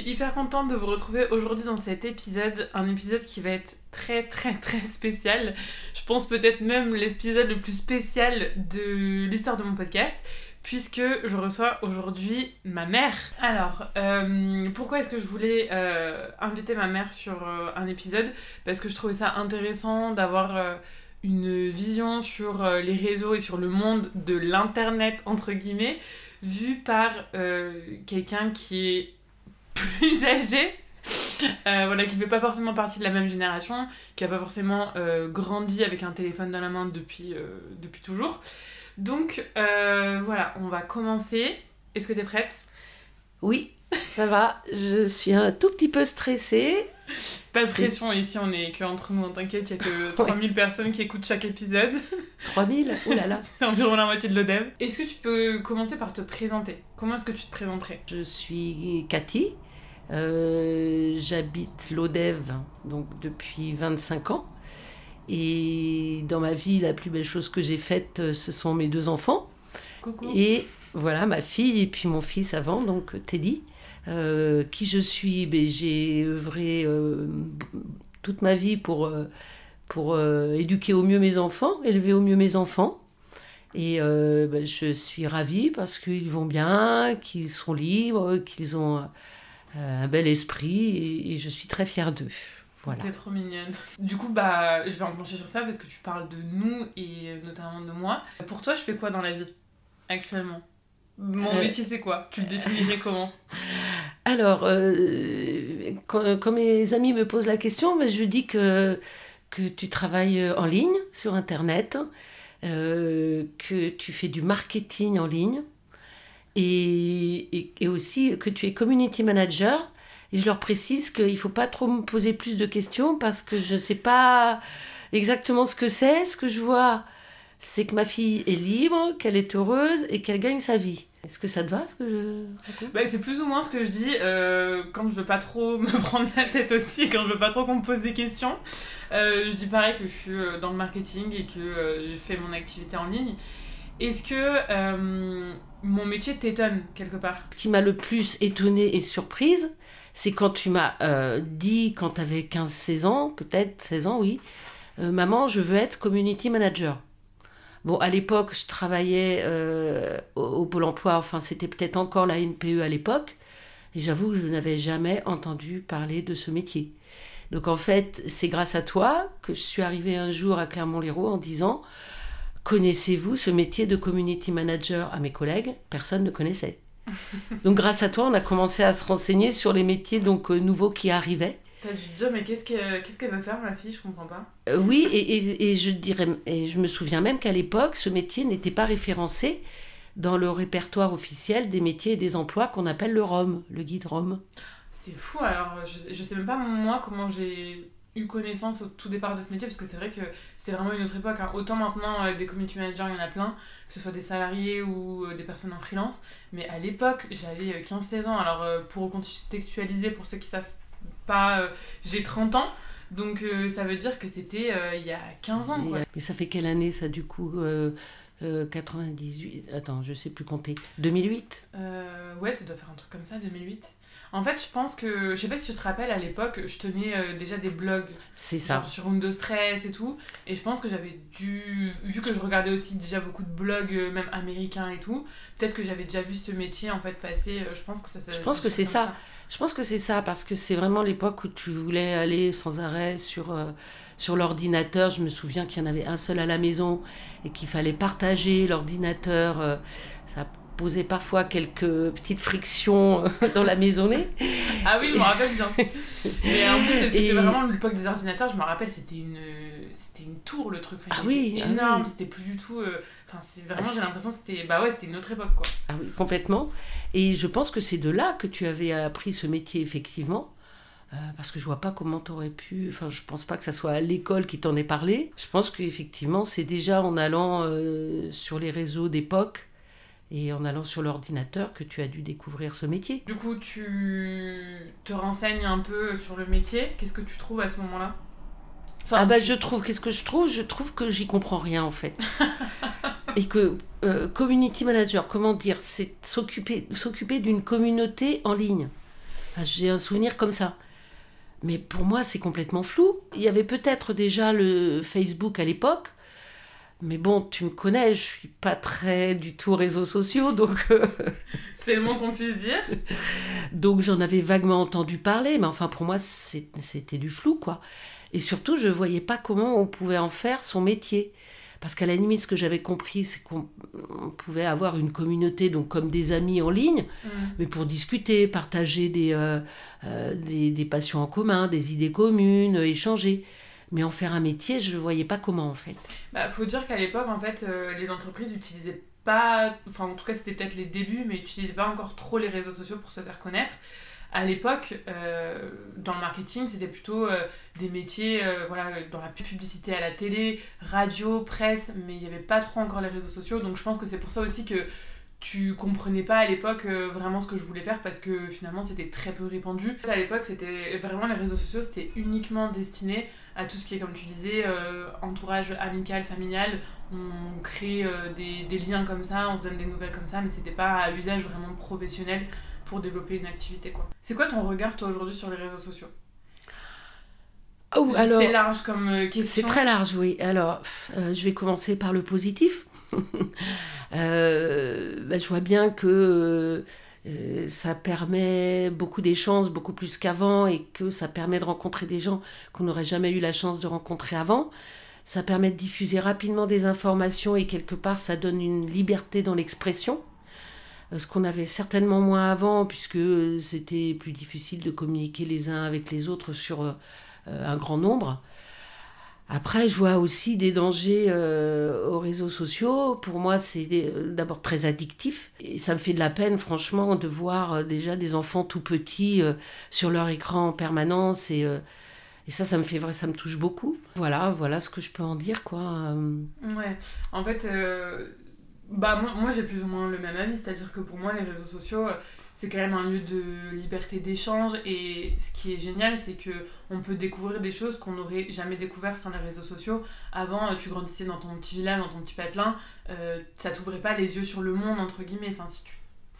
suis hyper contente de vous retrouver aujourd'hui dans cet épisode, un épisode qui va être très très très spécial. Je pense peut-être même l'épisode le plus spécial de l'histoire de mon podcast, puisque je reçois aujourd'hui ma mère. Alors, euh, pourquoi est-ce que je voulais euh, inviter ma mère sur euh, un épisode? Parce que je trouvais ça intéressant d'avoir une vision sur les réseaux et sur le monde de l'internet entre guillemets vu par quelqu'un qui est plus âgé, euh, voilà, qui fait pas forcément partie de la même génération, qui a pas forcément euh, grandi avec un téléphone dans la main depuis, euh, depuis toujours. Donc voilà, on va commencer. Est-ce que tu es prête? Oui, ça va. Je suis un tout petit peu stressée. Pas de pression, ici on est que entre nous, t'inquiète, il y a que 3000 personnes qui écoutent chaque épisode. 3000 Oh là là C'est environ la moitié de l'ODEV. Est-ce que tu peux commencer par te présenter? Comment est-ce que tu te présenterais? Je suis Cathy, euh, j'habite l'Odève donc depuis 25 ans. Et dans ma vie, la plus belle chose que j'ai faite, euh, ce sont mes deux enfants. Coucou. Et voilà, ma fille et puis mon fils avant, donc Teddy. Euh, qui je suis ben, J'ai œuvré toute ma vie pour, pour éduquer au mieux mes enfants, élever au mieux mes enfants. Et ben, je suis ravie parce qu'ils vont bien, qu'ils sont libres, qu'ils ont un bel esprit et, je suis très fière d'eux. Voilà. T'es trop mignonne. Du coup, bah, je vais enclencher sur ça parce que tu parles de nous et notamment de moi. Pour toi, je fais quoi dans la vie actuellement? Mon euh. métier, c'est quoi? Tu le définirais comment? Alors, euh, quand, mes amis me posent la question, je dis que, que tu travailles en ligne sur Internet, que tu fais du marketing en ligne, et, et, aussi que tu es community manager. Et je leur précise qu'il ne faut pas trop me poser plus de questions parce que je ne sais pas exactement ce que c'est. Ce que je vois, c'est que ma fille est libre, qu'elle est heureuse et qu'elle gagne sa vie. Est-ce que ça te va bah, C'est plus ou moins ce que je dis euh, quand je veux pas trop me prendre la tête aussi quand je veux pas trop qu'on me pose des questions. Euh, je dis pareil que je suis euh, dans le marketing et que je fais mon activité en ligne. Est-ce que mon métier t'étonne quelque part. Ce qui m'a le plus étonnée et surprise, c'est quand tu m'as euh, dit, quand tu avais 15-16 ans, peut-être 16 ans, oui, euh, maman, je veux être community manager. Bon, à l'époque, je travaillais euh, au, Pôle emploi, enfin, c'était peut-être encore la NPE à l'époque, et j'avoue que je n'avais jamais entendu parler de ce métier. Donc en fait, c'est grâce à toi que je suis arrivée un jour à Clermont-Lérault en disant Connaissez-vous ce métier de community manager à mes collègues? Personne ne connaissait. donc grâce à toi, on a commencé à se renseigner sur les métiers donc euh, nouveaux qui arrivaient. T'as dû te dire mais qu'est-ce qu'elle veut faire ma fille? Je comprends pas. Euh, oui et, et, je dirais et je me souviens même qu'à l'époque ce métier n'était pas référencé dans le répertoire officiel des métiers et des emplois qu'on appelle le ROM, le guide ROM. C'est fou alors je, je sais même pas moi comment j'ai eu connaissance au tout départ de ce métier parce que c'est vrai que c'était vraiment une autre époque. Hein. Autant maintenant, avec des community managers, il y en a plein, que ce soit des salariés ou euh, des personnes en freelance. Mais à l'époque, j'avais 15-16 euh, ans. Alors, euh, pour contextualiser, pour ceux qui savent pas, j'ai 30 ans. Donc, ça veut dire que c'était il y a 15 ans. Quoi. Mais ça fait quelle année ça du coup 98, attends, je sais plus compter. 2008 Ouais, ça doit faire un truc comme ça, 2008. En fait, je pense que, je sais pas si tu te rappelles, à l'époque, je tenais euh, déjà des blogs. C'est ça. sur Windows Stress et tout. Et je pense que j'avais dû, vu que je regardais aussi déjà beaucoup de blogs, euh, même américains et tout, peut-être que j'avais déjà vu ce métier en fait passer. Euh, je pense que ça. je pense que c'est ça. Je pense que c'est ça, parce que c'est vraiment l'époque où tu voulais aller sans arrêt sur, sur l'ordinateur. Je me souviens qu'il y en avait un seul à la maison et qu'il fallait partager l'ordinateur. ça posait parfois quelques petites frictions euh, dans la maisonnée. ah oui, je me rappelle bien. Mais en plus, c'était vraiment l'époque des ordinateurs, je me rappelle, c'était une, c'était une tour le truc. ah oui, ah énorme, c'était plus du tout. Euh, enfin, c'est vraiment, j'ai l'impression que c'était, bah ouais, c'était une autre époque quoi. Ah oui, complètement. Et je pense que c'est de là que tu avais appris ce métier effectivement. Euh, parce que je vois pas comment tu aurais pu. Enfin, je pense pas que ça soit à l'école qui t'en ait parlé. Je pense qu'effectivement, c'est déjà en allant sur les réseaux d'époque et en allant sur l'ordinateur que tu as dû découvrir ce métier. Du coup, tu te renseignes un peu sur le métier. Qu'est-ce que tu trouves à ce moment-là? Enfin, Ah bah je trouve, qu'est-ce que je trouve? Je trouve que j'y comprends rien en fait. et que euh, community manager, comment dire, c'est s'occuper, s'occuper d'une communauté en ligne. J'ai un souvenir comme ça. Mais pour moi, c'est complètement flou. Il y avait peut-être déjà le Facebook à l'époque. Mais bon, tu me connais, je suis pas très du tout réseaux sociaux, donc... euh, C'est le moins qu'on puisse dire. donc j'en avais vaguement entendu parler, mais enfin pour moi, c'était du flou, quoi. Et surtout, je voyais pas comment on pouvait en faire son métier. Parce qu'à la limite, ce que j'avais compris, c'est qu'on on pouvait avoir une communauté, donc comme des amis en ligne, mais pour discuter, partager des, euh, euh, des, des passions en commun, des idées communes, échanger. Mais en faire un métier, je ne voyais pas comment en fait. Bah, faut dire qu'à l'époque, en fait, euh, les entreprises n'utilisaient pas, enfin en tout cas c'était peut-être les débuts, mais n'utilisaient pas encore trop les réseaux sociaux pour se faire connaître. À l'époque, euh, dans le marketing, c'était plutôt euh, des métiers, voilà, dans la publicité à la télé, radio, presse, mais il n'y avait pas trop encore les réseaux sociaux. Donc je pense que c'est pour ça aussi que tu comprenais pas à l'époque euh, vraiment ce que je voulais faire parce que finalement c'était très peu répandu. À l'époque, c'était vraiment les réseaux sociaux, c'était uniquement destiné à tout ce qui est, comme tu disais, euh, entourage amical, familial. On crée euh, des, des liens comme ça, on se donne des nouvelles comme ça, mais c'était pas à usage vraiment professionnel pour développer une activité. quoi. C'est quoi ton regard, toi, aujourd'hui, sur les réseaux sociaux? Oh, alors, C'est large comme euh, c'est question. très large, oui. Alors, je vais commencer par le positif. Euh, bah, je vois bien que euh, ça permet beaucoup d'échanges, beaucoup plus qu'avant, et que ça permet de rencontrer des gens qu'on n'aurait jamais eu la chance de rencontrer avant. Ça permet de diffuser rapidement des informations et quelque part ça donne une liberté dans l'expression. Euh, Ce qu'on avait certainement moins avant, puisque c'était plus difficile de communiquer les uns avec les autres sur un grand nombre. Après, je vois aussi des dangers euh, aux réseaux sociaux. Pour moi, c'est euh, d'abord très addictif. Et ça me fait de la peine, franchement, de voir euh, déjà des enfants tout petits sur leur écran en permanence. Et, ça, ça me fait vrai, ça me touche beaucoup. Voilà, voilà ce que je peux en dire, quoi. Ouais, en fait, bah, moi, j'ai plus ou moins le même avis, c'est-à-dire que pour moi, les réseaux sociaux, c'est quand même un lieu de liberté d'échange et ce qui est génial, c'est que on peut découvrir des choses qu'on n'aurait jamais découvert sans les réseaux sociaux. Avant, euh, tu grandissais dans ton petit village, dans ton petit patelin, euh, ça t'ouvrait pas les yeux sur le monde, entre guillemets. Enfin, si tu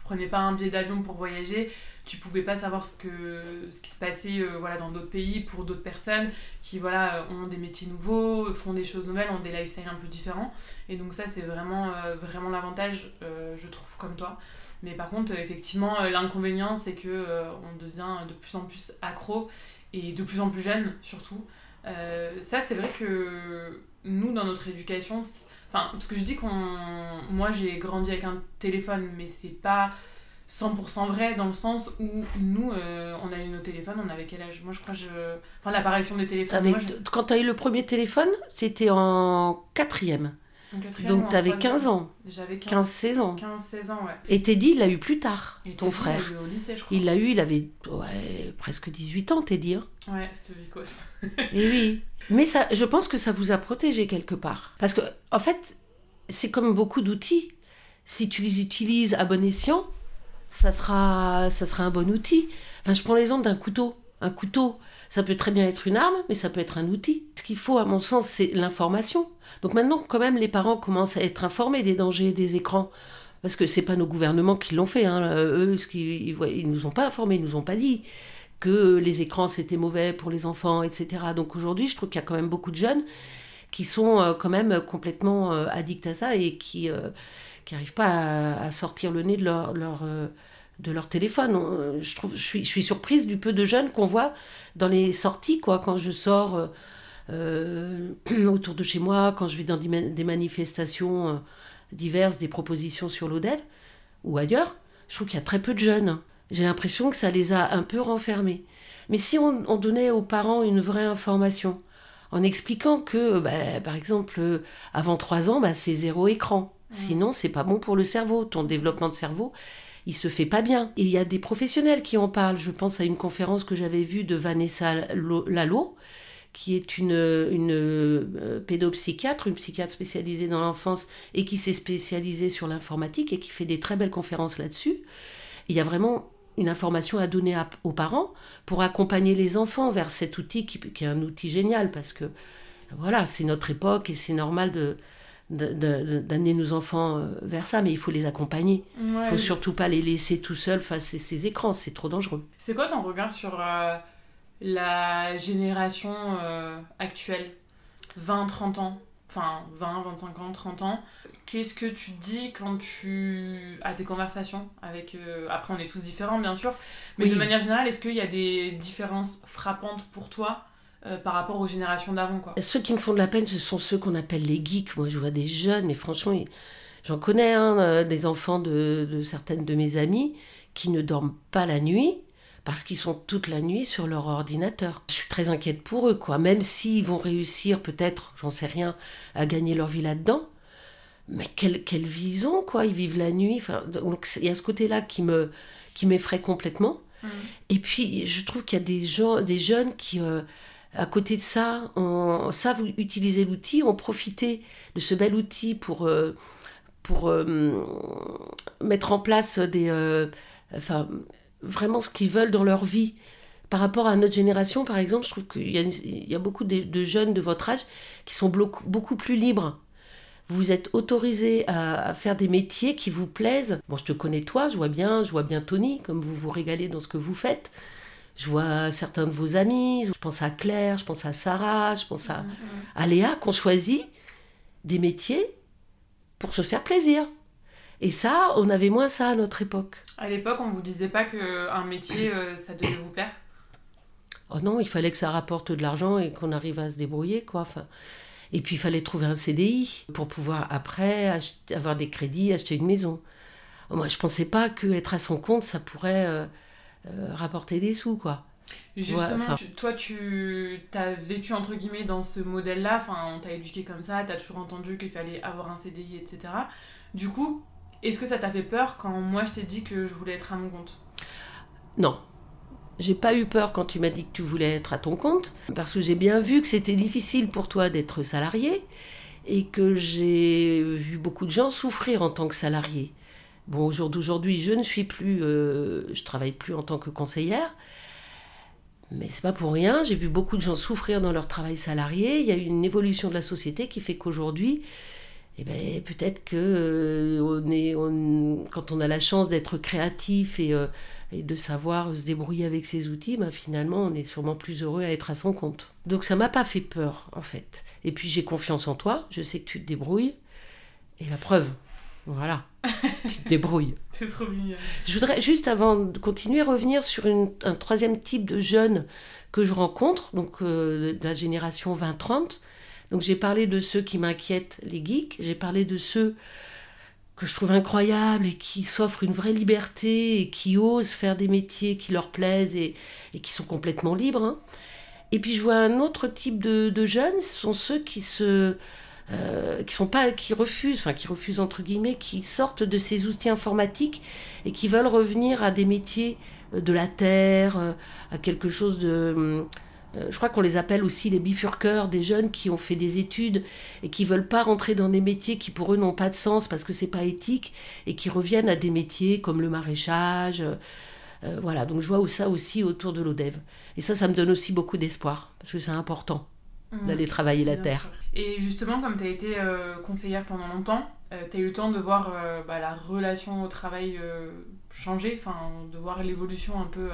prenais pas un billet d'avion pour voyager, tu pouvais pas savoir ce, que, ce qui se passait euh, voilà, dans d'autres pays pour d'autres personnes qui voilà, euh, ont des métiers nouveaux, font des choses nouvelles, ont des lifestyles un peu différents. Et donc ça, c'est vraiment, vraiment l'avantage, je trouve, comme toi. Mais par contre, effectivement, euh, l'inconvénient, c'est que euh, on devient de plus en plus accro et de plus en plus jeune, surtout. Euh, ça, c'est vrai que nous, dans notre éducation, enfin, parce que je dis qu'on... Moi, j'ai grandi avec un téléphone, mais c'est pas 100% vrai dans le sens où nous, euh, on a eu nos téléphones, on avait quel âge? Moi, je crois que je... Enfin, l'apparition des téléphones... moi, quand tu as eu le premier téléphone, c'était en quatrième. Donc tu avais troisième. 15 ans, J'avais 15, 15-16 ans. 15-16 ans, ouais. Et Teddy, il l'a eu plus tard, Et ton Teddy, frère. Il a eu au lycée, je crois. Il l'a eu, il avait ouais, presque 18 ans, Teddy. hein. Ouais, c'était Vicos. Et oui. Mais ça, je pense que ça vous a protégé quelque part. Parce que, en fait, c'est comme beaucoup d'outils. Si tu les utilises à bon escient, ça sera, ça sera un bon outil. Enfin, je prends l'exemple d'un couteau. Un couteau, ça peut très bien être une arme, mais ça peut être un outil. Ce qu'il faut, à mon sens, c'est l'information. Donc maintenant, quand même, les parents commencent à être informés des dangers des écrans. Parce que c'est pas nos gouvernements qui l'ont fait. Hein. Euh, Eux, ce ils, voient- ils nous ont pas informés, ils nous ont pas dit que les écrans c'était mauvais pour les enfants, etc. Donc aujourd'hui, je trouve qu'il y a quand même beaucoup de jeunes qui sont euh, quand même complètement euh, addicts à ça et qui n'arrivent pas à, sortir le nez de leur, de leur téléphone. On- Je, trouve, je, suis, je suis surprise du peu de jeunes qu'on voit dans les sorties, quoi, quand je sors euh, euh, autour de chez moi, quand je vais dans des, ma- des manifestations euh, diverses, des propositions sur l'ODEV ou ailleurs. Je trouve qu'il y a très peu de jeunes. J'ai l'impression que ça les a un peu renfermés. Mais si on, on donnait aux parents une vraie information, en expliquant que, bah, par exemple, euh, avant 3 ans, bah, c'est zéro écran. Sinon, c'est pas bon pour le cerveau. Ton développement de cerveau, il se fait pas bien. Et il y a des professionnels qui en parlent. Je pense à une conférence que j'avais vue de Vanessa Lo- Lalo, qui est une, une euh, pédopsychiatre, une psychiatre spécialisée dans l'enfance et qui s'est spécialisée sur l'informatique et qui fait des très belles conférences là-dessus. Il y a vraiment une information à donner aux parents pour accompagner les enfants vers cet outil qui, qui est un outil génial parce que voilà, c'est notre époque et c'est normal de, d'amener nos enfants euh, vers ça, mais il faut les accompagner. Il ne faut surtout pas les laisser tout seuls face à ces écrans, c'est trop dangereux. C'est quoi ton regard sur euh, la génération euh, actuelle? 20-30 ans? Enfin, 20, 25 ans, 30 ans? Qu'est-ce que tu dis quand tu as tes conversations avec... Après, on est tous différents, bien sûr. Mais de manière générale, est-ce qu'il y a des différences frappantes pour toi euh, par rapport aux générations d'avant. Quoi. Ceux qui me font de la peine, ce sont ceux qu'on appelle les geeks. Moi, je vois des jeunes, mais franchement, j'en connais hein, euh, des enfants de, certaines de mes amies qui ne dorment pas la nuit parce qu'ils sont toute la nuit sur leur ordinateur. Je suis très inquiète pour eux, quoi. Même s'ils vont réussir, peut-être, j'en sais rien, à gagner leur vie là-dedans. Mais quelle, quelle vie ils ont, quoi. Ils vivent la nuit. Enfin, donc, il y a ce côté-là qui me qui m'effraie complètement. Mmh. Et puis, je trouve qu'il y a des, gens, des jeunes qui... Euh, à côté de ça, on savent utiliser l'outil, on profité de ce bel outil pour, euh, pour euh, mettre en place des, euh, enfin, vraiment ce qu'ils veulent dans leur vie. Par rapport à notre génération, par exemple, je trouve qu'il y, a beaucoup de, jeunes de votre âge qui sont beaucoup plus libres. Vous êtes autorisés à, à, faire des métiers qui vous plaisent. Bon, je te connais toi, je vois bien, je vois bien Tony, comme vous vous régalez dans ce que vous faites. Je vois certains de vos amis, je pense à Claire, je pense à Sarah, je pense à, mm-hmm. Léa, qui ont choisi des métiers pour se faire plaisir. Et ça, on avait moins ça à notre époque. À l'époque, on vous disait pas qu'un métier, euh, ça devait vous plaire? Oh non, il fallait que ça rapporte de l'argent et qu'on arrive à se débrouiller, quoi. Enfin, et puis, il fallait trouver un CDI pour pouvoir, après, avoir des crédits, acheter une maison. Moi, je pensais pas qu'être à son compte, ça pourrait... Euh, euh, rapporter des sous, quoi. Justement, toi, tu as vécu entre guillemets dans ce modèle-là, enfin, on t'a éduqué comme ça, tu as toujours entendu qu'il fallait avoir un CDI, etc. Du coup, est-ce que ça t'a fait peur quand moi je t'ai dit que je voulais être à mon compte? Non. J'ai pas eu peur quand tu m'as dit que tu voulais être à ton compte, parce que j'ai bien vu que c'était difficile pour toi d'être salarié et que j'ai vu beaucoup de gens souffrir en tant que salarié. Bon, au jour d'aujourd'hui, je ne suis plus, euh, je travaille plus en tant que conseillère, mais c'est pas pour rien. J'ai vu beaucoup de gens souffrir dans leur travail salarié. Il y a eu une évolution de la société qui fait qu'aujourd'hui, eh ben, peut-être que euh, on est, quand on a la chance d'être créatif et, euh, et, de savoir se débrouiller avec ses outils, ben, finalement, on est sûrement plus heureux à être à son compte. Donc ça m'a pas fait peur, en fait. Et puis j'ai confiance en toi. Je sais que tu te débrouilles. Et la preuve, voilà. tu te débrouilles. C'est trop mignon. Je voudrais juste avant de continuer revenir sur un troisième type de jeunes que je rencontre, donc euh, de la génération 20-30. Donc j'ai parlé de ceux qui m'inquiètent, les geeks. J'ai parlé de ceux que je trouve incroyables et qui s'offrent une vraie liberté et qui osent faire des métiers qui leur plaisent et, qui sont complètement libres. Hein. Et puis je vois un autre type de, de jeunes, ce sont ceux qui se euh, qui sont pas, qui refusent, enfin qui refusent entre guillemets, qui sortent de ces outils informatiques et qui veulent revenir à des métiers euh, de la terre, euh, à quelque chose de je crois qu'on les appelle aussi les bifurqueurs, des jeunes qui ont fait des études et qui veulent pas rentrer dans des métiers qui pour eux n'ont pas de sens parce que c'est pas éthique et qui reviennent à des métiers comme le maraîchage. voilà, donc je vois ça aussi autour de l'ODEV. Et ça, ça me donne aussi beaucoup d'espoir parce que c'est important mmh. d'aller travailler la terre. Et justement, comme tu as été euh, conseillère pendant longtemps, euh, tu as eu le temps de voir euh, bah, la relation au travail changer, enfin, de voir l'évolution un peu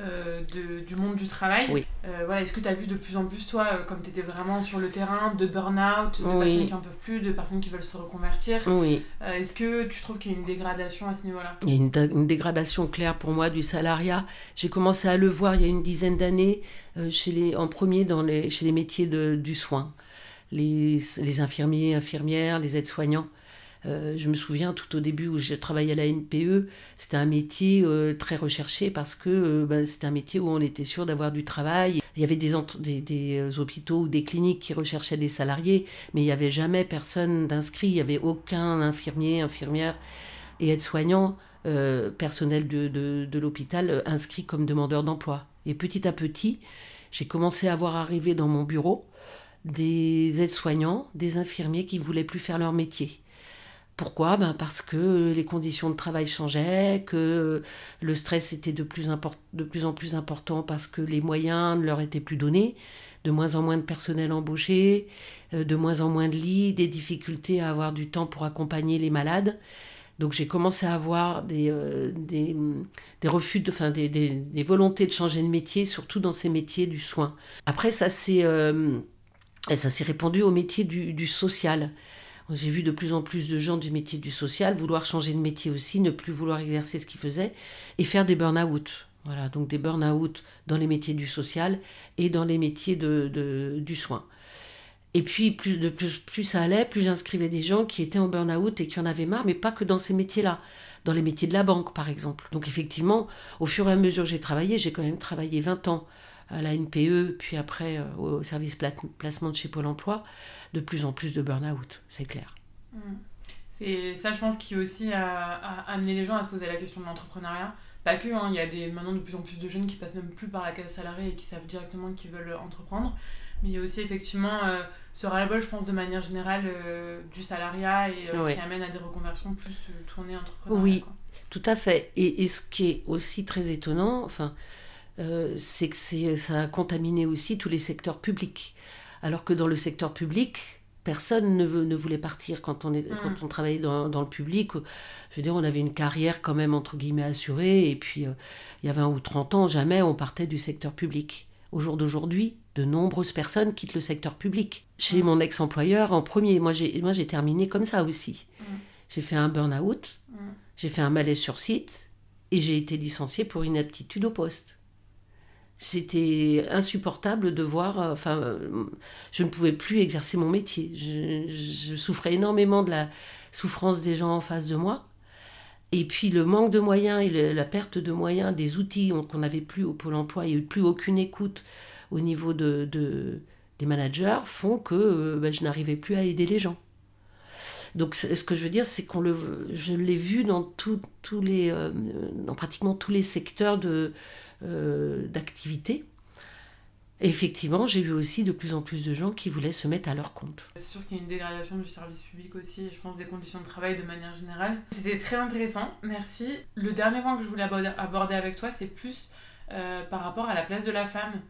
de, du monde du travail. Oui. voilà, Est-ce que tu as vu de plus en plus, toi, comme tu étais vraiment sur le terrain, de burn-out, de personnes qui n'en peuvent plus, de personnes qui veulent se reconvertir Oui. Est-ce que tu trouves qu'il y a une dégradation à ce niveau-là? Il y a une, une, dégradation claire pour moi du salariat. J'ai commencé à le voir il y a une dizaine d'années, chez les, en premier dans les, chez les métiers de, du soin les, les infirmiers, infirmières, les aides-soignants. Euh, je me souviens tout au début où j'ai travaillé à la NPE, c'était un métier euh, très recherché parce que euh, ben, c'était un métier où on était sûr d'avoir du travail. Il y avait des, hôpitaux ou des cliniques qui recherchaient des salariés, mais il n'y avait jamais personne d'inscrit, il n'y avait aucun infirmier, infirmière et aide-soignant, personnel de l'hôpital inscrit comme demandeur d'emploi. Et petit à petit, j'ai commencé à voir arriver dans mon bureau des aides-soignants, des infirmiers qui ne voulaient plus faire leur métier. Pourquoi? Ben Parce que les conditions de travail changeaient, que le stress était de plus, en plus important parce que les moyens ne leur étaient plus donnés, de moins en moins de personnel embauché, euh, de moins en moins de lits, des difficultés à avoir du temps pour accompagner les malades. Donc j'ai commencé à avoir des, euh, refus, de, enfin, des, volontés de changer de métier, surtout dans ces métiers du soin. Après, ça s'est euh, répandu au métier du social. J'ai vu de plus en plus de gens du métier du social vouloir changer de métier aussi, ne plus vouloir exercer ce qu'ils faisaient et faire des burn-out. Voilà, donc des burn-out dans les métiers du social et dans les métiers de, du soin. Et puis, plus, de plus, plus ça allait, plus j'inscrivais des gens qui étaient en burn-out et qui en avaient marre, mais pas que dans ces métiers-là, dans les métiers de la banque, par exemple. Donc, effectivement, au fur et à mesure que j'ai travaillé, j'ai quand même travaillé 20 ans à la NPE, puis après euh, au service placement de chez Pôle emploi de plus en plus de burn-out, c'est clair. Mm. C'est ça, je pense, qui aussi a, amené les gens à se poser la question de l'entrepreneuriat. Pas que, hein, il y a des, maintenant de plus en plus de jeunes qui passent même plus par la case salariée et qui savent directement qu'ils veulent entreprendre. Mais il y a aussi effectivement euh, ce ras-le-bol, je pense, de manière générale, euh, du salariat et euh, qui amène à des reconversions plus tournées entrepreneuriat. Oui, tout à fait. Et, et, ce qui est aussi très étonnant, enfin, c'est que ça a contaminé aussi tous les secteurs publics. Alors que dans le secteur public, personne ne, ne voulait partir quand on, est, mm. quand on travaillait dans, dans, le public. Je veux dire, on avait une carrière quand même, entre guillemets, assurée. Et puis, euh, il y a 20 ou 30 ans, jamais on partait du secteur public. Au jour d'aujourd'hui, de nombreuses personnes quittent le secteur public. Chez mm. mon ex-employeur, en premier, moi j'ai terminé comme ça aussi. Mm. J'ai fait un burn-out, j'ai fait un malaise sur site et j'ai été licenciée pour inaptitude au poste c'était insupportable de voir. Euh, enfin, euh, je ne pouvais plus exercer mon métier. Je, souffrais énormément de la souffrance des gens en face de moi. Et puis le manque de moyens et la perte de moyens, des outils qu'on n'avait plus au Pôle emploi, il n'y a eu plus aucune écoute au niveau de, des managers, font que euh, ben, je n'arrivais plus à aider les gens. Donc ce que je veux dire, c'est qu'on le, je l'ai vu dans tous les, dans pratiquement tous les secteurs de, euh, d'activité. effectivement, j'ai vu aussi de plus en plus de gens qui voulaient se mettre à leur compte. C'est sûr qu'il y a une dégradation du service public aussi, je pense des conditions de travail de manière générale. C'était très intéressant, merci. Le dernier point que je voulais aborder avec toi, c'est plus euh, par rapport à la place de la femme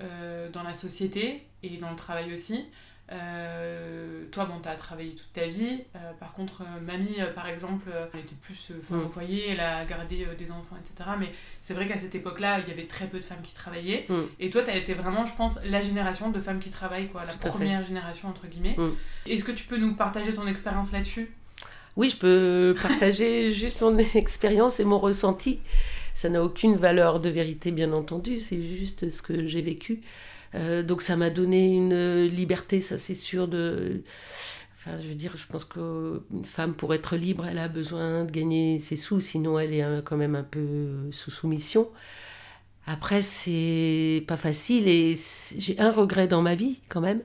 euh, dans la société et dans le travail aussi. Euh, toi, bon, tu as travaillé toute ta vie. Euh, par contre, euh, mamie, par exemple, elle était plus femme au mm. foyer, elle a gardé des enfants, etc. Mais c'est vrai qu'à cette époque-là, il y avait très peu de femmes qui travaillaient. Mm. Et toi, tu as été vraiment, je pense, la génération de femmes qui travaillent, quoi, la première génération, entre guillemets. Mm. Est-ce que tu peux nous partager ton expérience là-dessus? Oui, je peux partager juste mon expérience et mon ressenti. Ça n'a aucune valeur de vérité, bien entendu, c'est juste ce que j'ai vécu. Euh, donc ça m'a donné une liberté, ça c'est sûr de... Enfin, je veux dire, je pense qu'une femme, pour être libre, elle a besoin de gagner ses sous, sinon elle est quand même un peu sous soumission. Après, c'est pas facile et j'ai un regret dans ma vie quand même,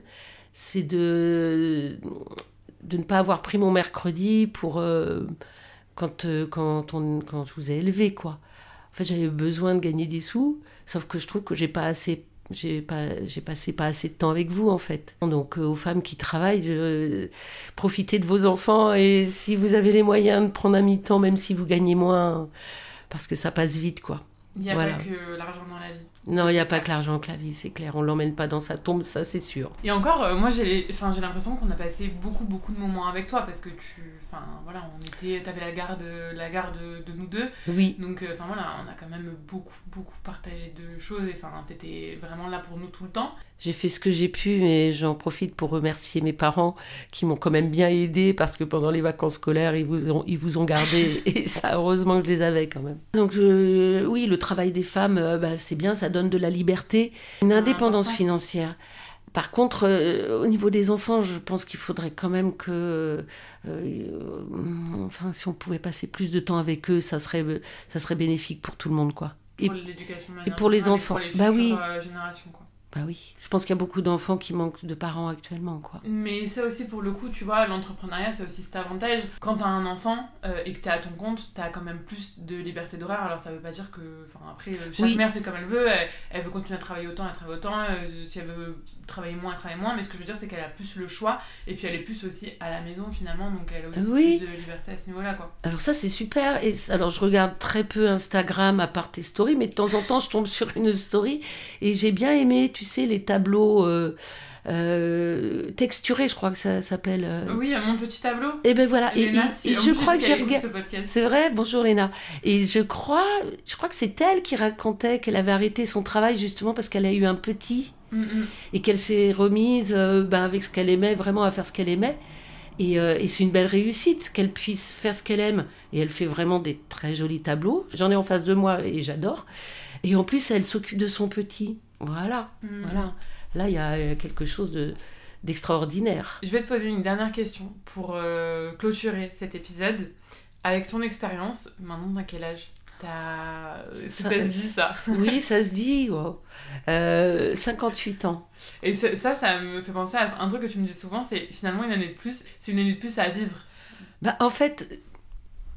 c'est de, de ne pas avoir pris mon mercredi pour euh, quand, euh, quand, on, quand je vous ai élevé, quoi. En fait, j'avais besoin de gagner des sous, sauf que je trouve que j'ai pas assez j'ai pas j'ai passé pas assez de temps avec vous en fait. Donc euh, aux femmes qui travaillent profitez de vos enfants et si vous avez les moyens de prendre un mi-temps même si vous gagnez moins parce que ça passe vite quoi. Il n'y a pas que l'argent dans la vie non, il n'y a pas que l'argent que la vie, c'est clair. On l'emmène pas dans sa tombe, ça c'est sûr. Et encore, euh, moi j'ai l'impression qu'on a passé beaucoup beaucoup de moments avec toi parce que tu, enfin voilà, on était, avais la garde, la garde de, nous deux. Oui. Donc euh, enfin voilà, on a quand même beaucoup beaucoup partagé de choses et enfin t'étais vraiment là pour nous tout le temps. J'ai fait ce que j'ai pu, mais j'en profite pour remercier mes parents qui m'ont quand même bien aidé parce que pendant les vacances scolaires, ils vous ont, ils vous ont gardé et ça, heureusement que je les avais quand même. Donc, oui, le travail des femmes, euh, bah, c'est bien, ça donne de la liberté, une indépendance financière. Par contre, euh, au niveau des enfants, je pense qu'il faudrait quand même que, euh, enfin, si on pouvait passer plus de temps avec eux, ça serait, ça serait bénéfique pour tout le monde, quoi. Et pour l'éducation et pour les enfants, pour les bah oui. Générations, quoi. Bah oui, je pense qu'il y a beaucoup d'enfants qui manquent de parents actuellement, quoi. Mais ça aussi, pour le coup, tu vois, l'entrepreneuriat, c'est aussi cet avantage. Quand t'as un enfant euh, et que t'es à ton compte, t'as quand même plus de liberté d'horaire. Alors ça veut pas dire que. Enfin, après, euh, chaque Oui. mère fait comme elle veut. Elle, elle veut continuer à travailler autant, elle travaille autant. euh, si elle veut travailler moins, elle travaille moins. Mais ce que je veux dire, c'est qu'elle a plus le choix. Et puis elle est plus aussi à la maison, finalement. Donc elle a aussi Oui. plus de liberté à ce niveau-là, quoi. Alors ça, c'est super. Et alors, je regarde très peu Instagram à part tes stories, mais de temps en temps, je tombe sur une story et j'ai bien aimé, tu sais, les tableaux euh, euh, texturés, je crois que ça s'appelle. euh. Oui, mon petit tableau. Et ben voilà. Et, Léna, et- et je crois que j'ai regardé. C'est vrai, bonjour Léna. Et je crois, je crois que c'est elle qui racontait qu'elle avait arrêté son travail justement parce qu'elle a eu un petit Mm, et qu'elle s'est remise ben, avec ce qu'elle aimait, vraiment à faire ce qu'elle aimait. Et, euh, et c'est une belle réussite qu'elle puisse faire ce qu'elle aime. Et elle fait vraiment des très jolis tableaux. J'en ai en face de moi et j'adore. Et en plus, elle s'occupe de son petit. Voilà, Mm. voilà. Là, il y a euh, quelque chose de d'extraordinaire. Je vais te poser une dernière question pour euh, clôturer cet épisode. Avec ton expérience, maintenant t'as quel âge? T'as... Si Ça- ça se dit ça? Oui, ça se dit. wow. Euh, 58 ans. Et ce- ça, ça me fait penser à un truc que tu me dis souvent, c'est finalement une année de plus, c'est une année de plus à vivre. Bah, en fait,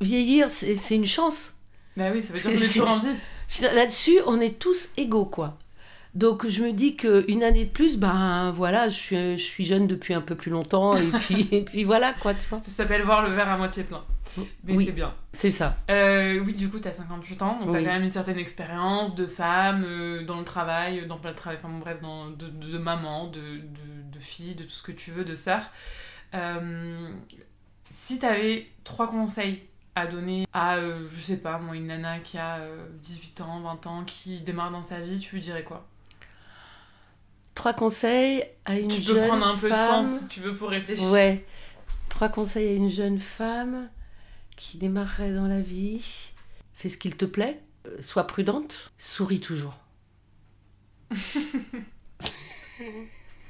vieillir, c'est une chance. Bah oui, ça veut dire qu'on est toujours en vie. Là-dessus, on est tous égaux, quoi. Donc je me dis qu'une année de plus, ben voilà, je suis, je suis jeune depuis un peu plus longtemps, et puis, et puis voilà, quoi, tu vois. Ça s'appelle voir le verre à moitié plein. Mais Oui. c'est bien. C'est ça. Euh, oui, du coup, t'as 58 ans, donc t'as Oui. quand même une certaine expérience de femme, euh, dans le travail, dans de travail, enfin bon, bref, dans, de, de, de maman, de, de, de fille, de tout ce que tu veux, de sœur. Euh, si t'avais trois conseils à donner à, je sais pas, moi, une nana qui a euh, 18 ans, 20 ans, qui démarre dans sa vie, tu lui dirais quoi? Trois conseils à une Tu jeune peux prendre un peu de temps femme. si tu veux pour réfléchir. Ouais. Trois conseils à une jeune femme qui démarrerait dans la vie. Fais ce qu'il te plaît. euh, Sois prudente. Souris toujours.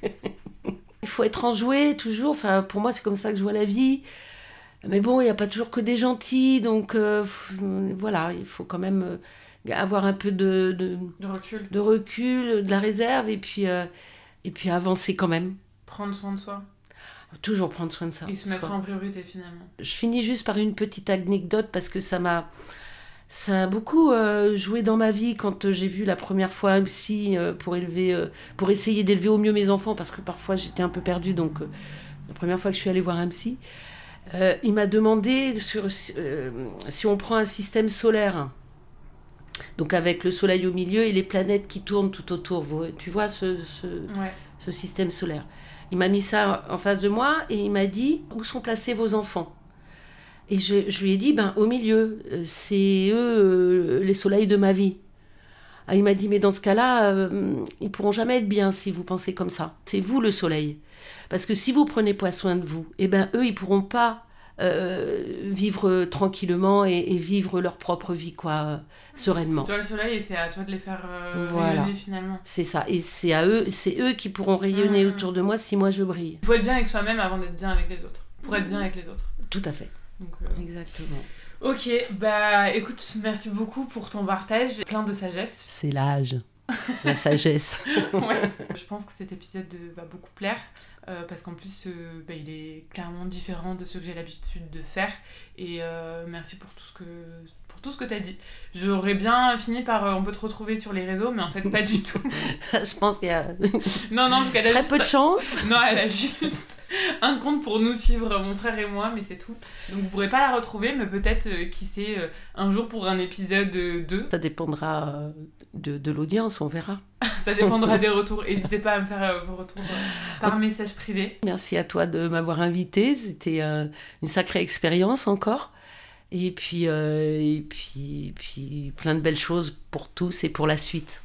Il faut être enjoué toujours. Enfin, pour moi, c'est comme ça que je vois la vie. Mais bon, il n'y a pas toujours que des gentils. Donc, euh, voilà, il faut quand même euh, avoir un peu de, de, De recul, de recul, de la réserve. Et puis, euh, et puis avancer quand même. prendre soin de soi Toujours prendre soin de ça. et se mettre en priorité finalement. je finis juste par une petite anecdote parce que ça m'a ça a beaucoup euh, joué dans ma vie quand euh, j'ai vu la première fois un psy euh, pour élever euh, pour essayer d'élever au mieux mes enfants parce que parfois j'étais un peu perdue donc la première fois que je suis allée voir un psy il m'a demandé sur, si on prend un système solaire donc avec le soleil au milieu et les planètes qui tournent tout autour tu vois ce- ce, Ouais. ce système solaire. Il m'a mis ça en face de moi et il m'a dit où sont placés vos enfants? Et je, je lui ai dit ben au milieu, euh, c'est eux euh, les soleils de ma vie. Ah, il m'a dit mais dans ce cas-là, euh, ils pourront jamais être bien si vous pensez comme ça. C'est vous le soleil. Parce que si vous prenez pas soin de vous, eh ben eux ils pourront pas euh, vivre tranquillement et, et vivre leur propre vie quoi euh, sereinement. C'est toi le soleil et c'est à toi de les faire euh, Voilà. rayonner finalement. C'est ça. Et c'est à eux, c'est eux qui pourront rayonner Mhm. autour de moi si moi je brille. Il faut être bien avec soi-même avant d'être bien avec les autres. Pour être bien avec les autres. Tout à fait. Donc, Exactement. Ok, bah écoute, merci beaucoup pour ton partage, plein de sagesse. C'est l'âge, la sagesse. Ouais. Je pense que cet épisode euh, va beaucoup plaire. euh, parce qu'en plus, euh, bah, il est clairement différent de ce que j'ai l'habitude de faire. Et euh, merci pour tout ce que pour tout ce que t'as dit. J'aurais bien fini par euh, on peut te retrouver sur les réseaux, mais en fait pas du tout. je pense qu'il y a non, non, parce qu'elle a très juste- peu de chance. Non, elle a juste un compte pour nous suivre, mon frère et moi, mais c'est tout. Donc vous pourrez pas la retrouver, mais peut-être, euh, qui sait, euh, un jour pour un épisode euh, 2. Ça dépendra euh, de, de l'audience, on verra. Ça dépendra des retours. N'hésitez pas à me faire euh, vos retours euh, par message privé. Merci à toi de m'avoir invité. C'était euh, une sacrée expérience encore. Et puis, euh, et puis, et puis plein de belles choses pour tous et pour la suite.